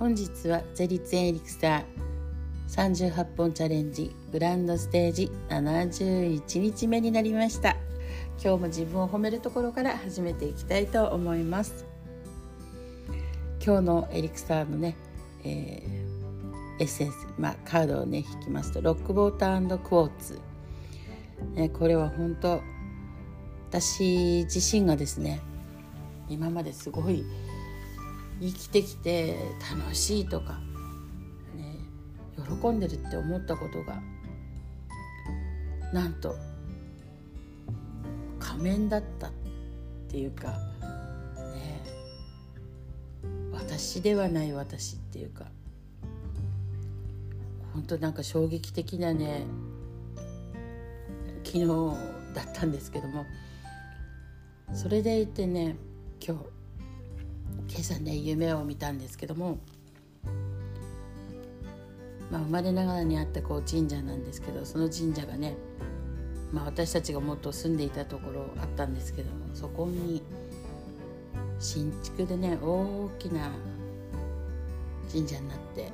本日はゼリツエリクサー38本チャレンジグランドステージ71日目になりました。今日も自分を褒めるところから始めていきたいと思います。今日のエリクサーのね、えー、エッセンス、まあ、カードをね引きますとロックボータークォーツ、ね、これは本当私自身がですね今まですごい生きてきて楽しいとか、ね、喜んでるって思ったことがなんと仮面だったっていうかね私ではない私っていうか本当なんか衝撃的なね昨日だったんですけどもそれでいてね今日今朝ね夢を見たんですけども、まあ、生まれながらにあったこう神社なんですけどその神社がね、まあ、私たちがもっと住んでいたところあったんですけどもそこに新築でね大きな神社になって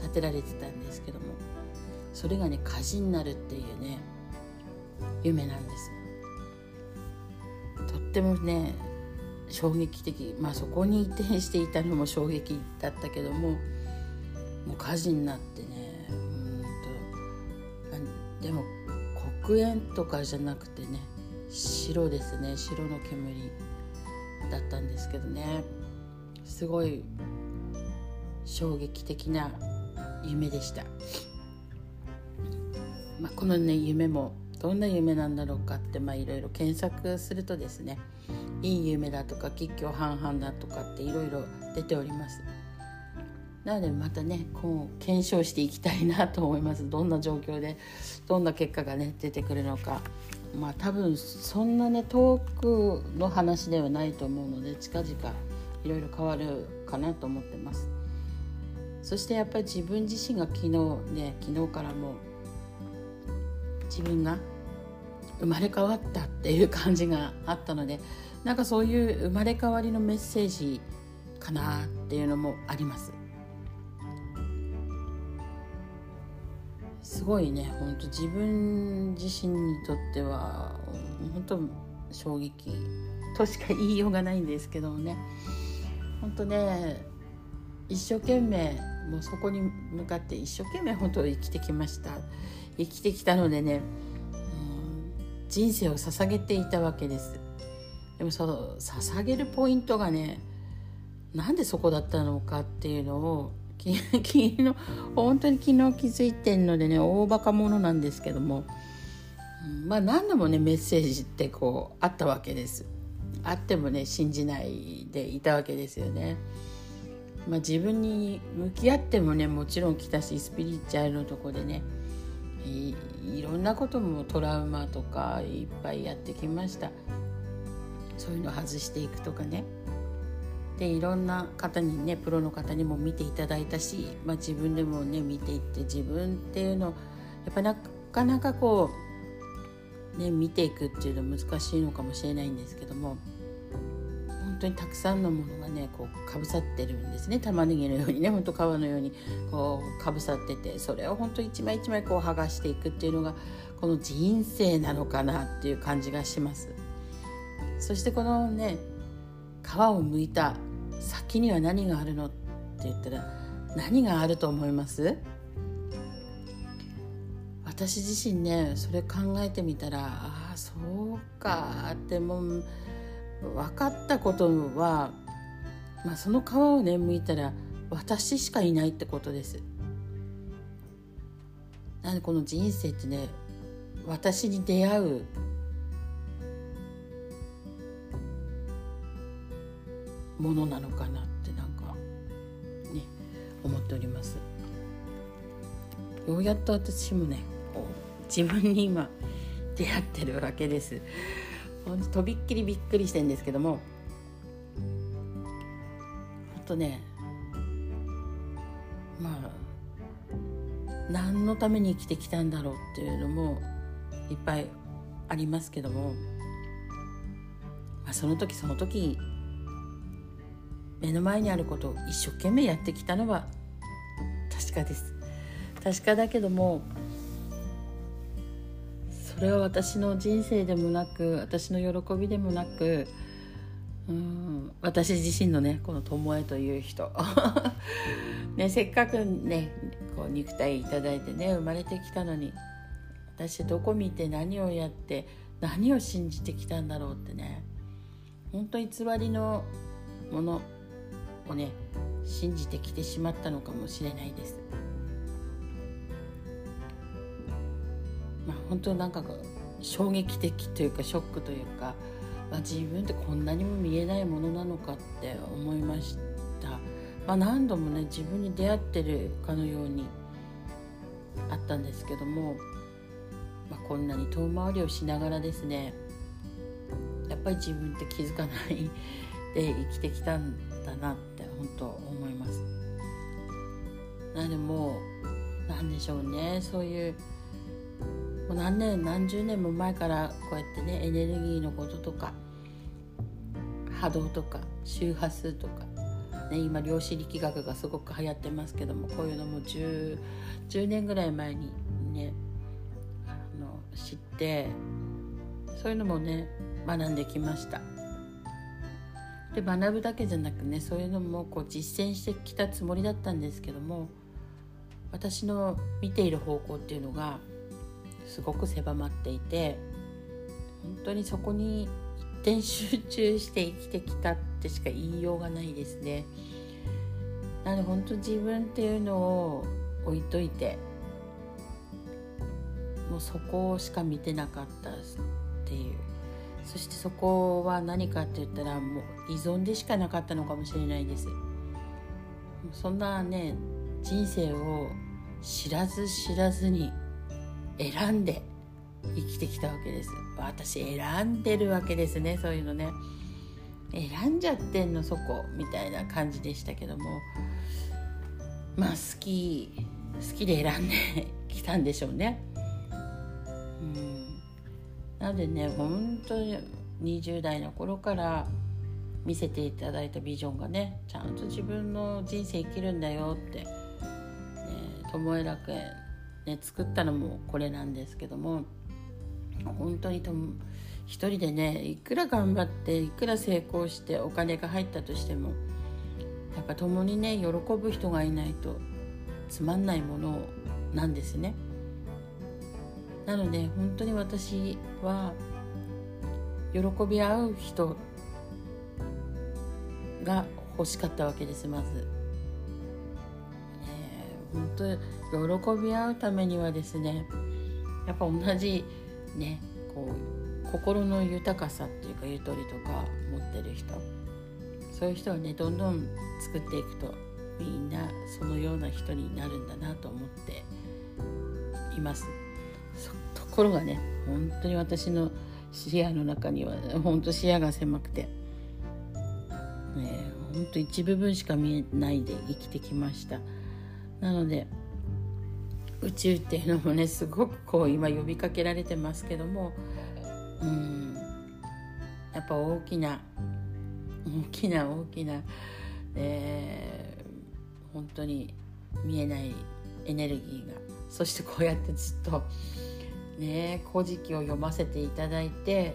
建てられてたんですけどもそれがね火事になるっていうね夢なんですとってもね衝撃的まあそこに移転していたのも衝撃だったけどももう火事になってねうんとでも黒煙とかじゃなくてね白ですね白の煙だったんですけどね。すごい衝撃的な夢でした、まあ、このね夢もどんな夢なんだろうかっていろいろ検索するとですねいい夢だとか吉居半々だとかっていろいろ出ております。なのでまたねこう検証していきたいなと思います。どんな状況でどんな結果がね出てくるのか。まあ多分そんなね遠くの話ではないと思うので近々いろいろ変わるかなと思ってます。そしてやっぱり自分自身が昨日ね昨日からも自分が生まれ変わったっていう感じがあったのでなんかそういう生まれ変わりのメッセージかなっていうのもあります。すごいね本当自分自身にとっては本当衝撃。としか言いようがないんですけどもね。本当ね一生懸命もうそこに向かって一生懸命本当生きてきました。生きてきたのでね、うん、人生を捧げていたわけです。でもその捧げるポイントがねなんでそこだったのかっていうのを 昨日本当に昨日気づいてんのでね大バカ者なんですけども、まあ何度もねメッセージってこうあったわけですあってもね信じないでいたわけですよね。まあ、自分に向き合ってもねもちろん来たしスピリチュアルのとこでねいろんなこともトラウマとかいっぱいやってきましたそういうの外していくとかねでいろんな方にねプロの方にも見ていただいたし、まあ、自分でもね見ていって自分っていうのやっぱなかなかこうね見ていくっていうのは難しいのかもしれないんですけども本当にたくさんのものがねこうかぶさってるんですね玉ねぎのようにねほんと皮のようにこうかぶさっててそれを本当一枚一枚こう剥がしていくっていうのがこの人生なのかなっていう感じがします。そしてこのね皮を剥いた先には何があるのって言ったら何があると思います？私自身ねそれ考えてみたらああそうかってもう分かったことは、まあ、その皮をね剥いたら私しかいないってことです。なんでこの人生ってね私に出会うものなのかなってなんかね思っております。ようやっと私もね自分に今出会ってるわけです。ほんととびっきりびっくりしてんですけども。ほんとねまあ何のために生きてきたんだろうっていうのもいっぱいありますけども、まあ、その時その時目の前にあることを一生懸命やってきたのは確かです。確かだけどもそれは私の人生でもなく私の喜びでもなくうん私自身のねこの巴という人、ね、せっかくねこう肉体いただいてね生まれてきたのに私どこ見て何をやって何を信じてきたんだろうってね。本当偽りのもの。をね信じてきてしまったのかもしれないです。まあ、本当なんか衝撃的というかショックというか、まあ、自分ってこんなにも見えないものなのかって思いました、まあ、何度もね自分に出会ってるかのようにあったんですけども、まあ、こんなに遠回りをしながらですねやっぱり自分って気づかないで生きてきたんだなって本当思いますなでも何でしょうねそういうもう何年何十年も前からこうやってねエネルギーのこととか波動とか周波数とか、ね、今量子力学がすごく流行ってますけどもこういうのも 10, 10年ぐらい前にねあの知ってそういうのもね学んできました。で学ぶだけじゃなくねそういうのもこう実践してきたつもりだったんですけども私の見ている方向っていうのがすごく狭まっていて本当にそこに一点集中して生きてきたってしか言いようがないですね。なので本当自分っていうのを置いといてもうそこしか見てなかったっていうそしてそこは何かって言ったらもう依存でしかなかったのかもしれないです。そんなね人生を知らず知らずに選んで生きてきたわけです。私選んでるわけですねそういうのね。選んじゃってんのそこみたいな感じでしたけども。まあ好き好きで選んできたんでしょうね。なのでね本当に20代の頃から見せていただいたビジョンがねちゃんと自分の人生生きるんだよって、ね、巴楽園ね、作ったのもこれなんですけども本当にと一人でねいくら頑張っていくら成功してお金が入ったとしてもやっぱ共にね喜ぶ人がいないとつまんないものなんですね。なので本当に私は喜び合う人が欲しかったわけですまず。本当喜び合うためにはですねやっぱ同じねこう心の豊かさっていうかゆとりとか持ってる人そういう人はねどんどん作っていくとみんなそのような人になるんだなと思っていますころがね本当に私の視野の中には本当視野が狭くてね本当一部分しか見えないで生きてきました。なので宇宙っていうのもねすごくこう今呼びかけられてますけどもうんやっぱ大きな大きな大きな、えー、本当に見えないエネルギーがそしてこうやってずっとね「古事記」を読ませていただいて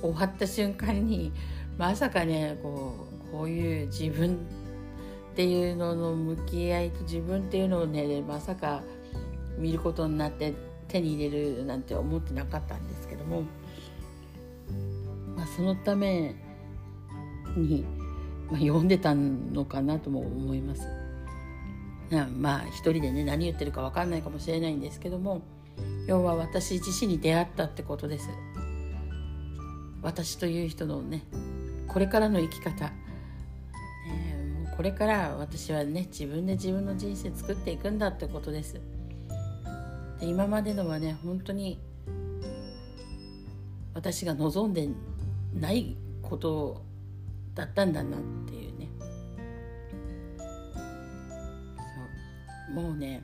終わった瞬間にまさかねこうこういう自分っていうのの向き合いと自分っていうのをねまさか見ることになって手に入れるなんて思ってなかったんですけども、まあ、そのために、まあ、読んでたのかなとも思います。まあ一人でね何言ってるか分かんないかもしれないんですけども要は私自身に出会ったってことです。私という人のねこれからの生き方。これから私はね自分で自分の人生作っていくんだってことです。で今までのはね本当に私が望んでないことだったんだなっていうね。そう。もうね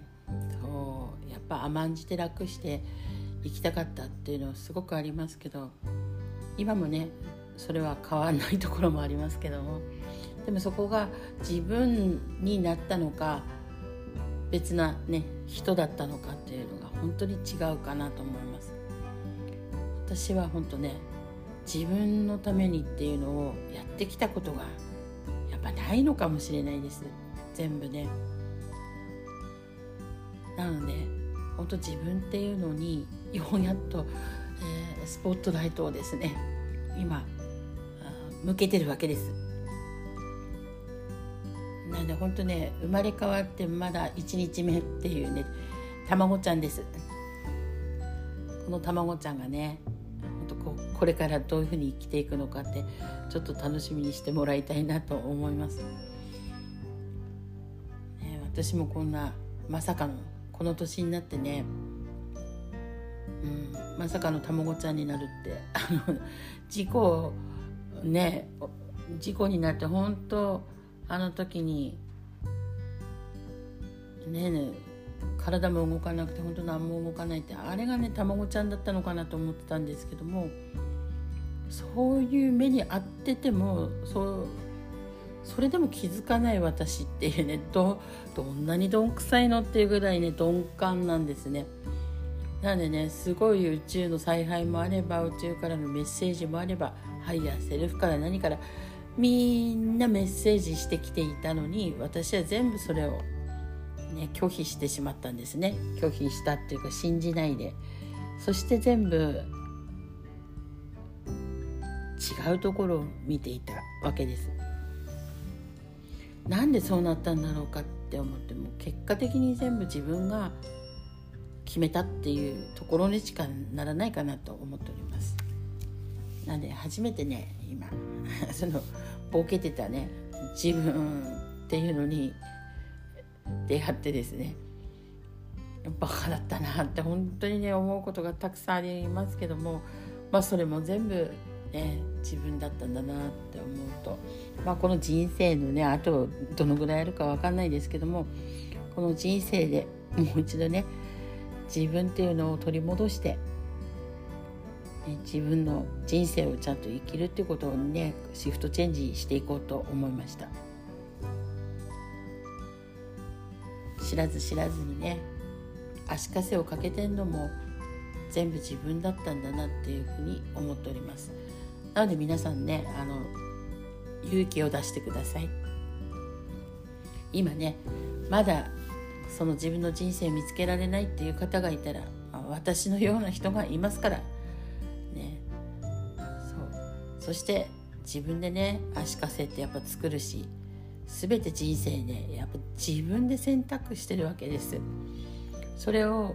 ぱ甘んじて楽して生きたかったっていうのはすごくありますけど今もねそれは変わらないところもありますけどもでもそこが自分になったのか別なね人だったのかっていうのが本当に違うかなと思います。私は本当ね自分のためにっていうのをやってきたことがやっぱないのかもしれないです。全部ね。なので本当自分っていうのにようやっと、えー、スポットライトをですね今向けてるわけです。なんで本当ね生まれ変わってまだ1日目っていうね卵ちゃんです。この卵ちゃんがねここれからどういうふうに生きていくのかってちょっと楽しみにしてもらいたいなと思います、ね、私もこんなまさかのこの年になってね、うん、まさかの卵ちゃんになるって。あ の事故ね事故になって本当あの時にねえね体も動かなくて本当何も動かないってあれがね卵ちゃんだったのかなと思ってたんですけどもそういう目に遭っててもそうそれでも気づかない私っていうね どどんなにどんくさいのっていうぐらいね鈍感なんですね。なんでねすごい宇宙の采配もあれば宇宙からのメッセージもあればハイヤーセルフから何からみんなメッセージしてきていたのに私は全部それをね、拒否してしまったんですね。拒否したっていうか信じないで。そして全部違うところを見ていたわけです。なんでそうなったんだろうかって思っても結果的に全部自分が決めたっていうところにしかならないかなと思っております。なんで初めてね今 そのボケてたね自分っていうのに出会ってですねバカだったなって本当にね思うことがたくさんありますけどもまあそれも全部ね自分だったんだなって思うと、まあ、この人生のねあとどのぐらいあるか分かんないですけどもこの人生でもう一度ね自分っていうのを取り戻して、ね、自分の人生をちゃんと生きるっていうことをねシフトチェンジしていこうと思いました。知らず知らずにね足かせをかけてんのも全部自分だったんだなっていうふうに思っておりますなので皆さんねあの勇気を出してください。今ねまだその自分の人生見つけられないっていう方がいたら、私のような人がいますからね。そう。そして自分でね足かせってやっぱ作るし全て人生ねやっぱ自分で選択してるわけです。それを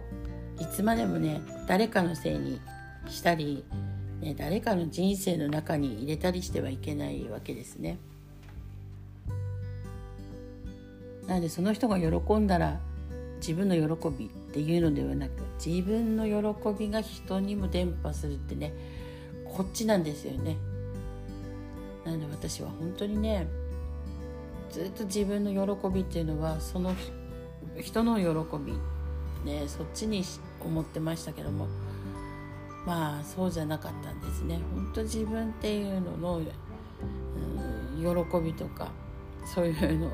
いつまでもね誰かのせいにしたり、ね、誰かの人生の中に入れたりしてはいけないわけですね。なのでその人が喜んだら自分の喜びっていうのではなく自分の喜びが人にも伝播するってねこっちなんですよね。なので私は本当にねずっと自分の喜びっていうのはその人の喜びねそっちに思ってましたけどもまあそうじゃなかったんですね。本当自分っていうのの、うん、喜びとかそういうの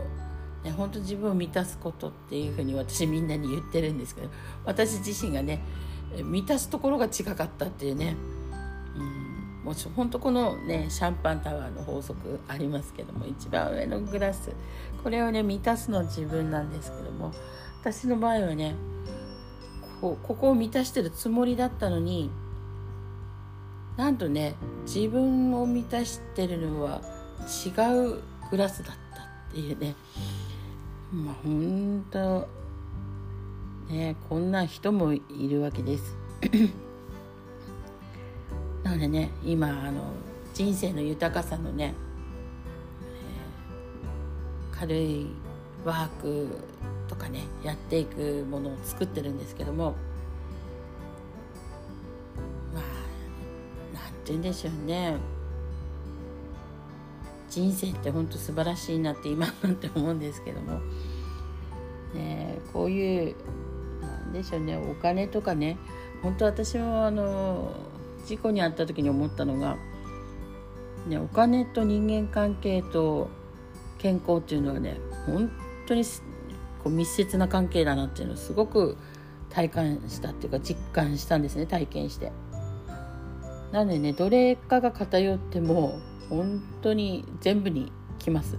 ね、本当自分を満たすことっていうふうに私みんなに言ってるんですけど私自身がね満たすところが違かったっていうねうんもう本当このねシャンパンタワーの法則ありますけども一番上のグラスこれをね満たすの自分なんですけども私の場合はねこここを満たしてるつもりだったのになんとね自分を満たしてるのは違うグラスだったっていうねまあ本当ねこんな人もいるわけです。なのでね今あの人生の豊かさのね、えー、軽いワークとかねやっていくものを作ってるんですけどもでしょうね。人生って本当素晴らしいなって今なんて思うんですけども、ね、こういうなんでしょうね。お金とかね。本当私もあの事故に遭った時に思ったのが、ね、お金と人間関係と健康っていうのはね本当にこう密接な関係だなっていうのをすごく体感したっていうか実感したんですね。体験して。なのでねどれかが偏っても本当に全部にきます。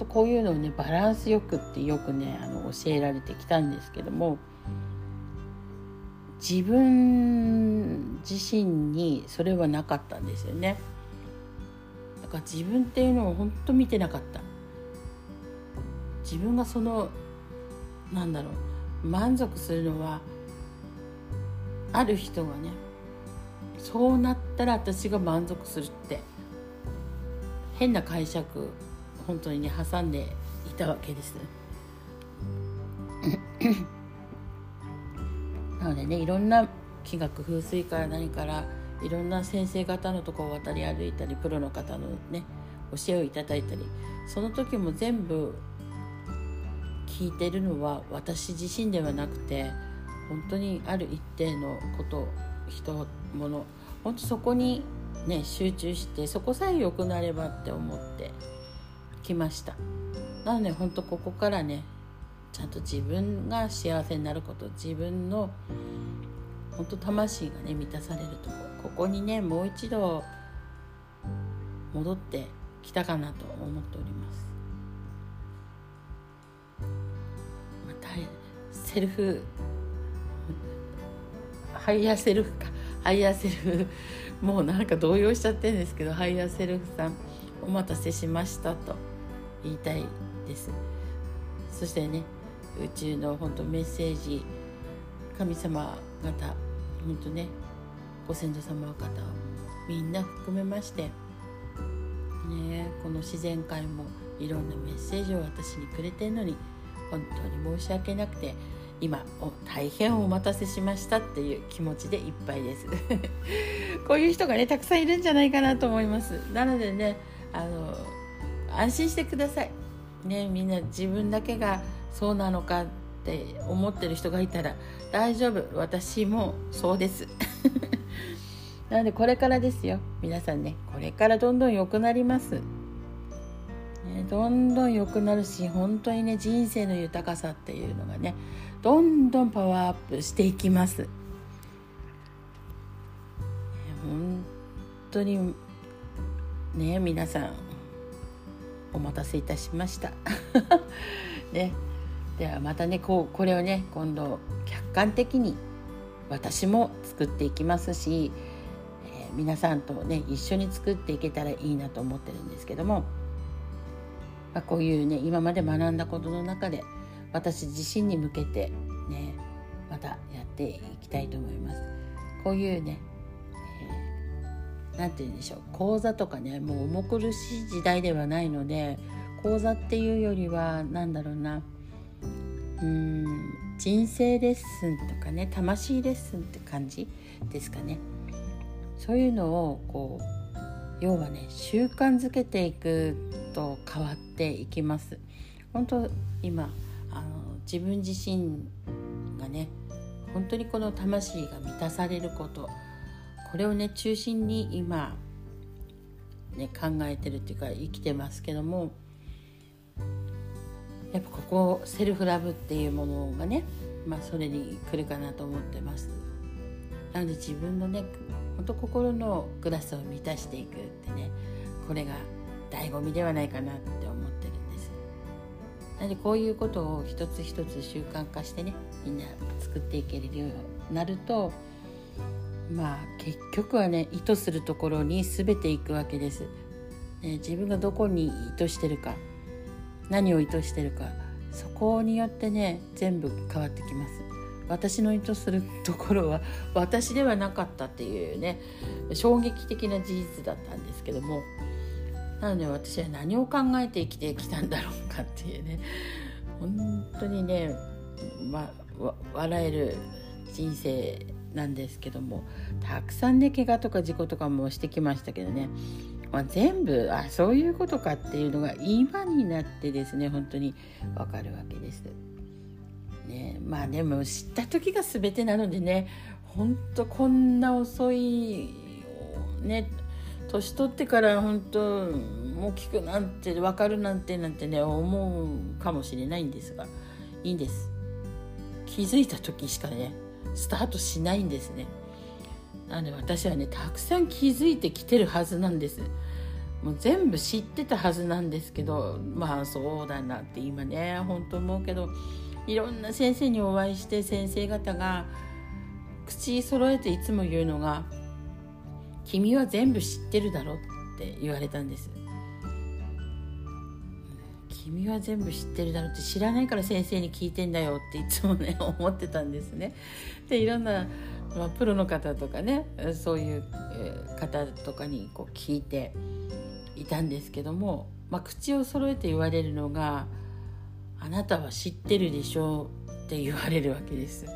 とこういうのをねバランスよくってよくねあの教えられてきたんですけども自分自身にそれはなかったんですよねだから自分っていうのを本当見てなかった自分がそのなんだろう満足するのはある人がねそうなったら私が満足するって変な解釈本当にね挟んでいたわけです。なのでねいろんな気学風水から何からいろんな先生方のとこを渡り歩いたりプロの方のね教えをいただいたりその時も全部聞いてるのは私自身ではなくて本当にある一定のこと人物本当そこにね集中してそこさえ良くなればって思ってきました。なので本当ここからねちゃんと自分が幸せになること自分の本当魂がね満たされるとこここにねもう一度戻ってきたかなと思っております。またセルフハイヤーセルフか。ハイヤーセルフ。もうなんか動揺しちゃってるんですけどハイヤーセルフさんお待たせしましたと言いたいです。そしてね宇宙の本当メッセージ神様方本当ねご先祖様方みんな含めましてねこの自然界もいろんなメッセージを私にくれてるのに本当に申し訳なくて今大変お待たせしましたっていう気持ちでいっぱいです。こういう人がねたくさんいるんじゃないかなと思います。なのでねあの安心してください。ねみんな自分だけがそうなのかって思ってる人がいたら大丈夫。私もそうです。なのでこれからですよ。皆さんねこれからどんどん良くなります、どんどん良くなるし本当にね人生の豊かさっていうのがねどんどんパワーアップしていきます。本当にね皆さんお待たせいたしました。ね。ではまたねこうこれをね今度客観的に私も作っていきますし、えー、皆さんとね一緒に作っていけたらいいなと思ってるんですけども、まあ、こういうね今まで学んだことの中で私自身に向けてねまたやっていきたいと思います。こういうね何て言うんでしょう講座とかねもう重苦しい時代ではないので講座っていうよりは何だろうなうん人生レッスンとかね魂レッスンって感じですかねそういうのをこう要はね習慣づけていくと変わっていきます。本当今あの自分自身がね本当にこの魂が満たされることこれをね中心に今ね考えてるっていうか生きてますけどもやっぱここセルフラブっていうものがねまあそれに来るかなと思ってます。なので自分のねほんと心のグラスを満たしていくってねこれが醍醐味ではないかなって思ってるんです。なのでこういうことを一つ一つ習慣化してねみんな作っていけるようになるとまあ結局はね意図するところに全ていくわけです、ね、自分がどこに意図してるか何を意図してるかそこによってね全部変わってきます。私の意図するところは私ではなかったっていうね衝撃的な事実だったんですけどもなので私は何を考えて生きてきたんだろうかっていうね本当にね、ま、笑える人生なんですけどもたくさんね怪我とか事故とかもしてきましたけどねまあ、全部あそういうことかっていうのが今になってですね本当にわかるわけです。ね、まあでも知った時が全てなのでね。本当こんな遅いね年取ってから本当大きくなって分かるなんてなんてね思うかもしれないんですが。いいんです。気づいた時しかねスタートしないんですね。なので私はねたくさん気づいてきてるはずなんです。もう全部知ってたはずなんですけどまあそうだなって今ね本当思うけど。いろんな先生にお会いして先生方が口揃えていつも言うのが「君は全部知ってるだろ」って言われたんです君は全部知ってるだろうって知らないから先生に聞いてんだよっていつもね 思ってたんですね。でいろんな、まあ、プロの方とかねそういう方とかにこう聞いていたんですけども、まあ、口を揃えて言われるのが「あなたは知ってるでしょう」って言われるわけです。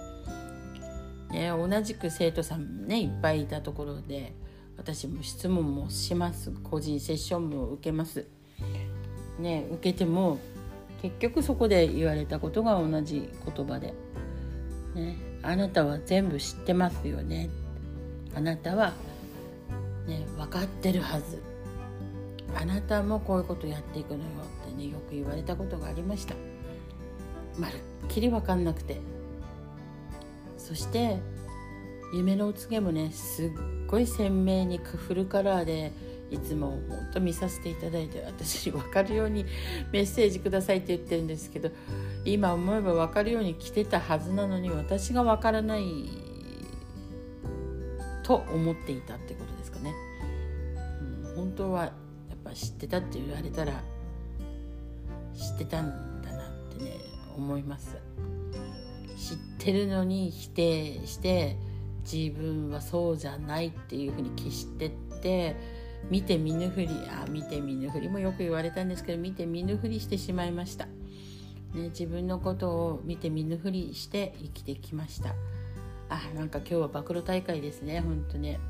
ね、同じく生徒さんねいっぱいいたところで私も質問もします。個人セッションも受けます。ね受けても結局そこで言われたことが同じ言葉で、ね「あなたは全部知ってますよね」あなたは、ね、分かってるはず。あなたもこういうことやっていくのよってねよく言われたことがありました。まるっきり分かんなくてそして夢のお告げもねすっごい鮮明にフルカラーでいつも本当見させていただいて私に分かるように メッセージくださいって言ってるんですけど今思えば分かるように来てたはずなのに私が分からないと思っていたってことですかね。うん、本当はやっぱ知ってたって言われたら知ってたん思います。知ってるのに否定して自分はそうじゃないっていうふうに消してって見て見ぬふりあ見て見ぬふりもよく言われたんですけど見て見ぬふりしてしまいました、ね、自分のことを見て見ぬふりして生きてきました。あなんか今日は暴露大会ですね本当ね。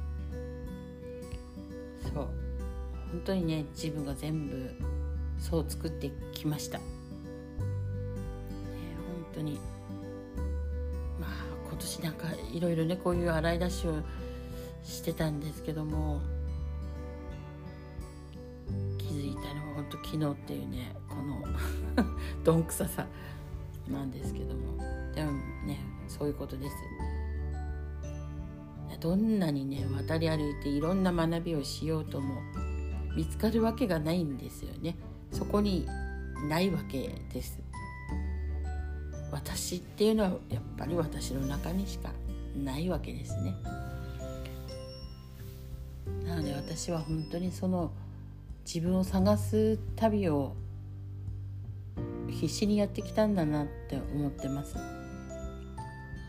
そう。本当にね自分が全部そう作ってきました、当に。まあ今年なんかいろいろねこういう洗い出しをしてたんですけどもと昨日っていうねこの どんくささなんですけども。でもねそういうことです。どんなにね渡り歩いていろんな学びをしようとも見つかるわけがないんですよね。そこにないわけです。私っていうのはやっぱり私の中にしかないわけですね。なので私は本当にその自分を探す旅を必死にやってきたんだなって思ってます。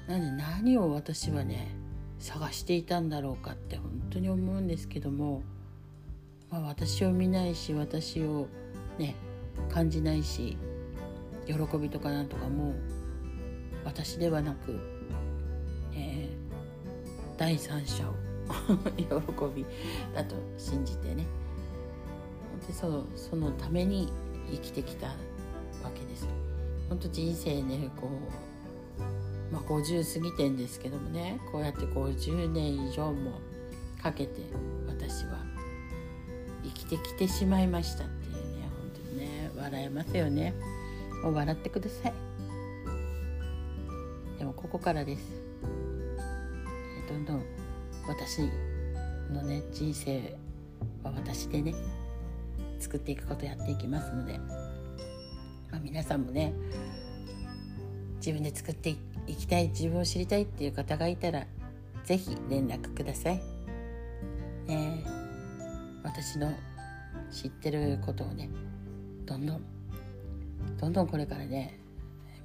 なので何を私はね探していたんだろうかって本当に思うんですけども、まあ、私を見ないし私をね感じないし喜びとかなんとかもう私ではなく、えー、第三者を 喜びだと信じてね。でそのそのために生きてきたわけです。本当人生ねこう、まあ、50過ぎてんですけどもねこうやって50年以上もかけて私は生きてきてしまいましたっていうね本当にね笑えますよね。もう笑ってください。ここからですどんどん私のね人生は私でね作っていくことやっていきますので、まあ、皆さんもね自分で作っていきたい自分を知りたいっていう方がいたら是非連絡ください。ね、私の知ってることをねどんどんどんどんこれからね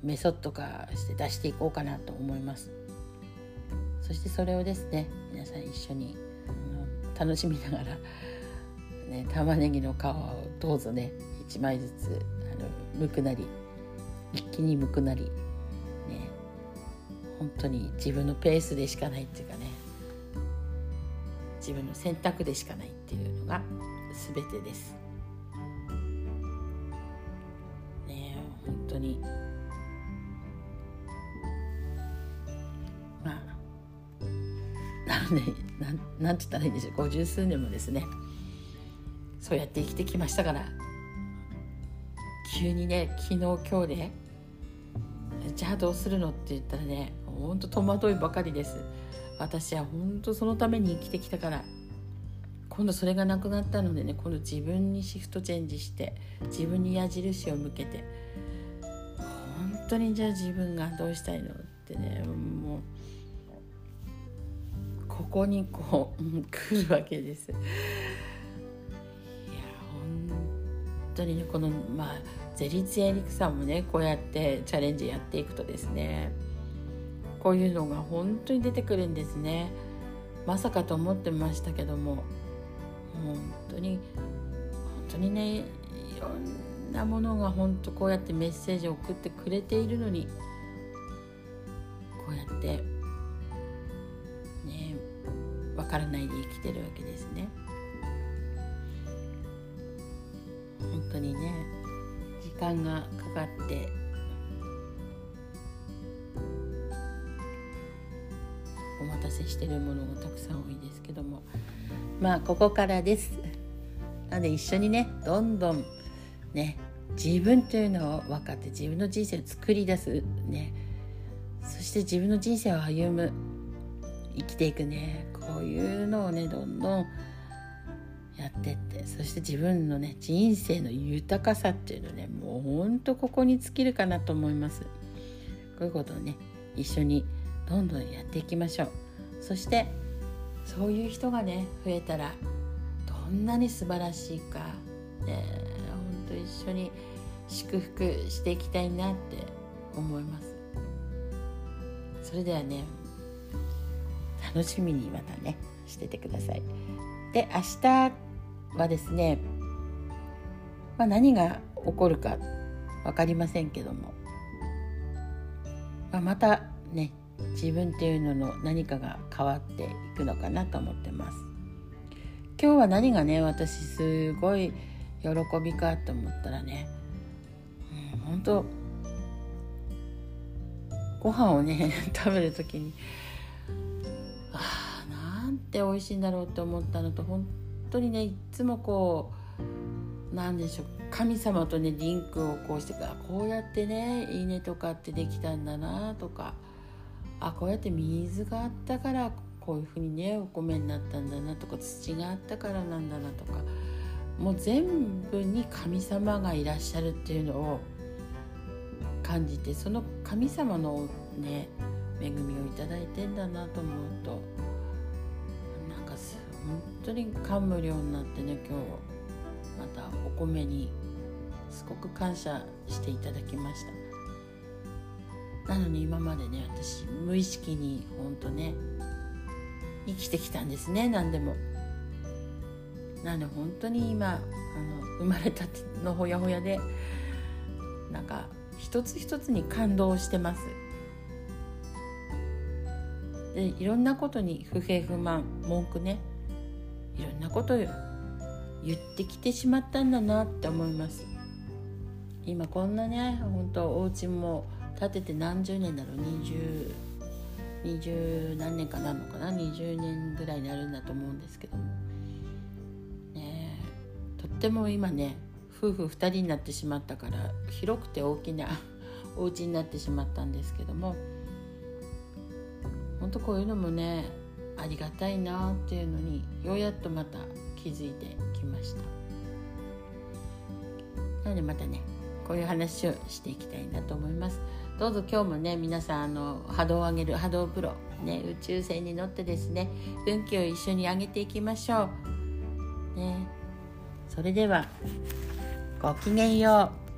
メソッド化して出していこうかなと思いますそしてそれをですね皆さん一緒に楽しみながらね玉ねぎの皮をどうぞね1枚ずつあの剥くなり一気に剥くなりね本当に自分のペースでしかないっていうかね自分の選択でしかないっていうのが全てです。ね本当にまあなのうねなんて言ったらいいんでしょう。50数年もですね。そうやって生きてきましたから。急にね昨日今日でじゃあどうするのって言ったらねほんと戸惑いばかりです。私は本当そのために生きてきたから。今度それがなくなったのでね今度自分にシフトチェンジして自分に矢印を向けて。本当にじゃあ自分がどうしたいのってねこにこう、来るわけです。いや本当にねこのまあゼリツエリクさんもねこうやってチャレンジやっていくとですねこういうのが本当に出てくるんですねまさかと思ってましたけども本当に本当にねいろんなものが本当こうやってメッセージを送ってくれているのにこうやってからないで生きてるわけですね。本当にね時間がかかってお待たせしてるものがたくさん多いですけども。まあここからです。なので一緒にねどんどんね自分というのを分かって自分の人生を作り出すね。そして自分の人生を歩む生きていくね。ういうのをねどんどんやってってそして自分のね人生の豊かさっていうのねもうほんとここに尽きるかなと思います。こういうことをね一緒にどんどんやっていきましょう。そしてそういう人がね増えたらどんなに素晴らしいかね本当一緒に祝福していきたいなって思います。それではね楽しみにまたねしててください。で明日はですね、まあ、何が起こるか分かりませんけども、まあ、またね自分っていうのの何かが変わっていくのかなと思ってます。今日は何がね私すごい喜びかと思ったらね、うん、本当ご飯をね 食べる時にて美味しいんだろうって思ったのと本当にねいつもこうなんでしょう神様とねリンクをこうしてからこうやってねいいねとかってできたんだなとかあこうやって水があったからこういうふうにねお米になったんだなとか土があったからなんだなとかもう全部に神様がいらっしゃるっていうのを感じてその神様のね恵みをいただいてんだなと思うと本当に感無量になってね今日またお米にすごく感謝していただきました。なのに今までね私無意識にほんとね生きてきたんですね何でも。なので本当に今あの生まれたてのほやほやでなんか一つ一つに感動してます。でいろんなことに不平不満文句ねいろんなこと言ってきてしまったんだなって思います。今こんなね本当お家も建てて何十年だろう。20 20何年かなのかな。20年ぐらいになるんだと思うんですけども。ねとっても今ね夫婦2人になってしまったから広くて大きな お家になってしまったんですけども。本当こういうのもねありがたいなっていうのにようやっとまた気づいてきましたなのでまたねこういう話をしていきたいなと思います。どうぞ今日もね皆さんあの波動を上げる波動プロ、ね、宇宙船に乗ってですね運気を一緒に上げていきましょう。ね、それではごきげんよう。